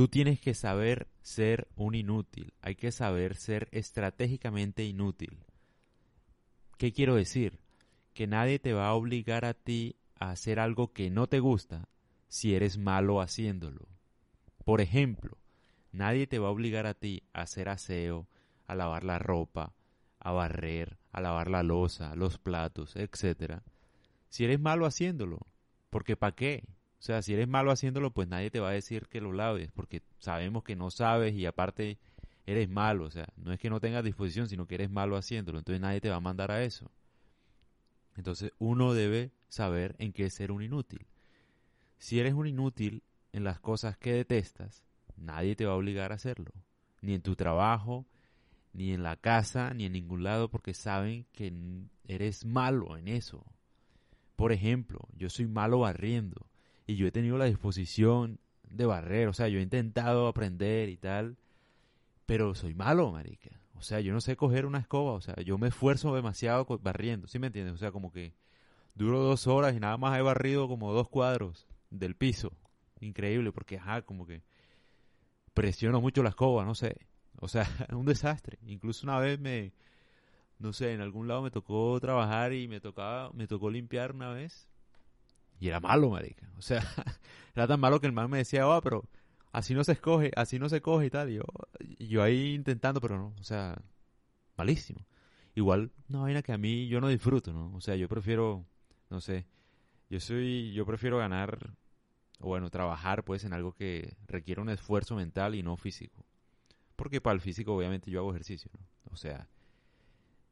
Tú tienes que saber ser un inútil, hay que saber ser estratégicamente inútil. ¿Qué quiero decir? Que nadie te va a obligar a ti a hacer algo que no te gusta si eres malo haciéndolo. Por ejemplo, nadie te va a obligar a ti a hacer aseo, a lavar la ropa, a barrer, a lavar la losa, los platos, etc. Si eres malo haciéndolo, porque ¿para qué? O sea, si eres malo haciéndolo, pues nadie te va a decir que lo laves, porque sabemos que no sabes y aparte eres malo. O sea, no es que no tengas disposición, sino que eres malo haciéndolo. Entonces nadie te va a mandar a eso. Entonces uno debe saber en qué ser un inútil. Si eres un inútil en las cosas que detestas, nadie te va a obligar a hacerlo. Ni en tu trabajo, ni en la casa, ni en ningún lado, porque saben que eres malo en eso. Por ejemplo, yo soy malo barriendo y yo he tenido la disposición de barrer, o sea, yo he intentado aprender y tal, pero soy malo, marica. O sea, yo no sé coger una escoba, o sea, yo me esfuerzo demasiado barriendo, ¿sí me entiendes? O sea, como que duro dos horas y nada más he barrido como dos cuadros del piso. Increíble, porque, ajá, como que presiono mucho la escoba, no sé. O sea, un desastre. Incluso una vez me, no sé, en algún lado me tocó trabajar y me tocaba, me tocó limpiar una vez y era malo, marica. O sea, era tan malo que el man me decía, oh, pero así no se escoge, así no se coge y tal. Y yo, yo ahí intentando, pero no, o sea, malísimo. Igual, una vaina que a mí yo no disfruto, ¿no? O sea, yo prefiero, no sé, yo soy, yo prefiero ganar, o bueno, trabajar pues en algo que requiere un esfuerzo mental y no físico. Porque para el físico obviamente yo hago ejercicio, ¿no? O sea,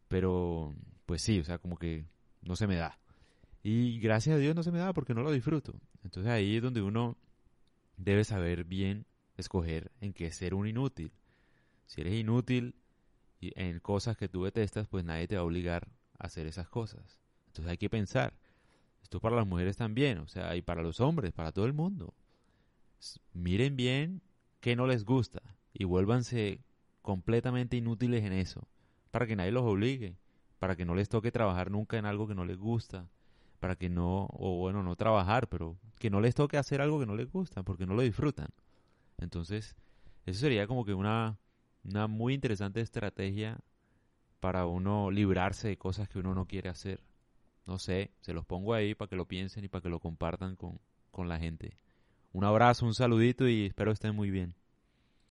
pero, pues sí, o sea, como que no se me da. Y gracias a Dios no se me da porque no lo disfruto. Entonces ahí es donde uno debe saber bien escoger en qué ser un inútil. Si eres inútil en cosas que tú detestas, pues nadie te va a obligar a hacer esas cosas. Entonces hay que pensar. Esto para las mujeres también, o sea, y para los hombres, para todo el mundo. Miren bien qué no les gusta y vuélvanse completamente inútiles en eso, para que nadie los obligue, para que no les toque trabajar nunca en algo que no les gusta, para que no, o bueno, no trabajar, pero que no les toque hacer algo que no les gusta, porque no lo disfrutan. Entonces, eso sería como que una, una muy interesante estrategia para uno librarse de cosas que uno no quiere hacer. No sé, se los pongo ahí para que lo piensen y para que lo compartan con, con la gente. Un abrazo, un saludito y espero estén muy bien.